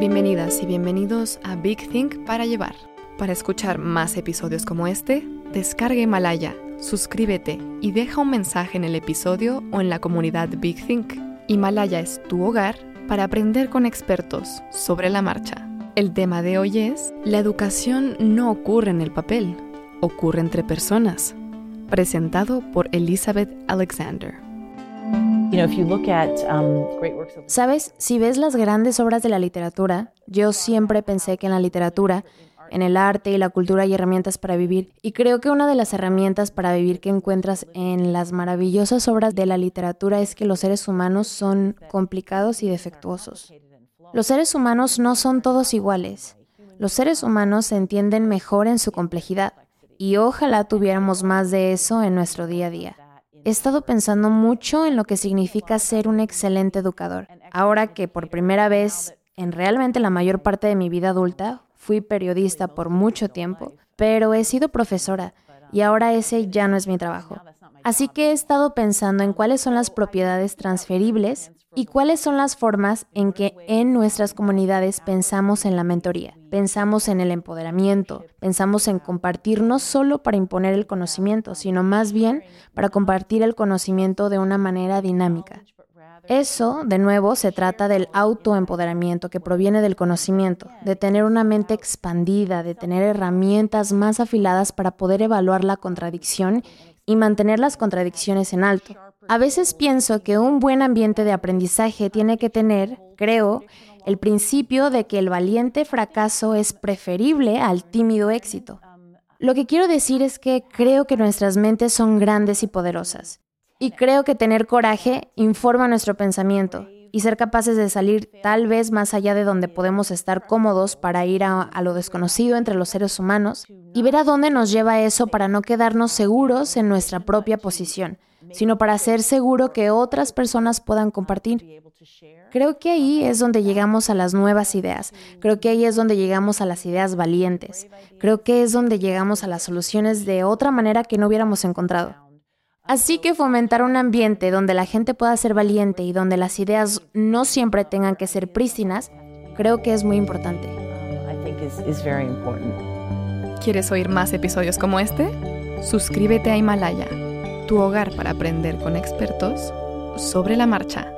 Bienvenidas y bienvenidos a Big Think para llevar. Para escuchar más episodios como este, descarga Himalaya, suscríbete y deja un mensaje en el episodio o en la comunidad Big Think. Himalaya es tu hogar para aprender con expertos sobre la marcha. El tema de hoy es, la educación no ocurre en el papel, ocurre entre personas. Presentado por Elizabeth Alexander. Sabes, si ves las grandes obras de la literatura, yo siempre pensé que en la literatura, en el arte y la cultura hay herramientas para vivir, y creo que una de las herramientas para vivir que encuentras en las maravillosas obras de la literatura es que los seres humanos son complicados y defectuosos. Los seres humanos no son todos iguales. Los seres humanos se entienden mejor en su complejidad, y ojalá tuviéramos más de eso en nuestro día a día. He estado pensando mucho en lo que significa ser un excelente educador. Ahora que por primera vez, en realmente la mayor parte de mi vida adulta, fui periodista por mucho tiempo, pero he sido profesora y ahora ese ya no es mi trabajo. Así que he estado pensando en cuáles son las propiedades transferibles y cuáles son las formas en que en nuestras comunidades pensamos en la mentoría, pensamos en el empoderamiento, pensamos en compartir no solo para imponer el conocimiento, sino más bien para compartir el conocimiento de una manera dinámica. Eso, de nuevo, se trata del autoempoderamiento que proviene del conocimiento, de tener una mente expandida, de tener herramientas más afiladas para poder evaluar la contradicción y mantener las contradicciones en alto. A veces pienso que un buen ambiente de aprendizaje tiene que tener, creo, el principio de que el valiente fracaso es preferible al tímido éxito. Lo que quiero decir es que creo que nuestras mentes son grandes y poderosas. Y creo que tener coraje informa nuestro pensamiento y ser capaces de salir tal vez más allá de donde podemos estar cómodos para ir a, lo desconocido entre los seres humanos y ver a dónde nos lleva eso para no quedarnos seguros en nuestra propia posición, sino para ser seguro que otras personas puedan compartir. Creo que ahí es donde llegamos a las nuevas ideas, creo que ahí es donde llegamos a las ideas valientes, creo que es donde llegamos a las soluciones de otra manera que no hubiéramos encontrado. Así que fomentar un ambiente donde la gente pueda ser valiente y donde las ideas no siempre tengan que ser prístinas, creo que es muy importante. ¿Quieres oír más episodios como este? Suscríbete a Himalaya, tu hogar para aprender con expertos sobre la marcha.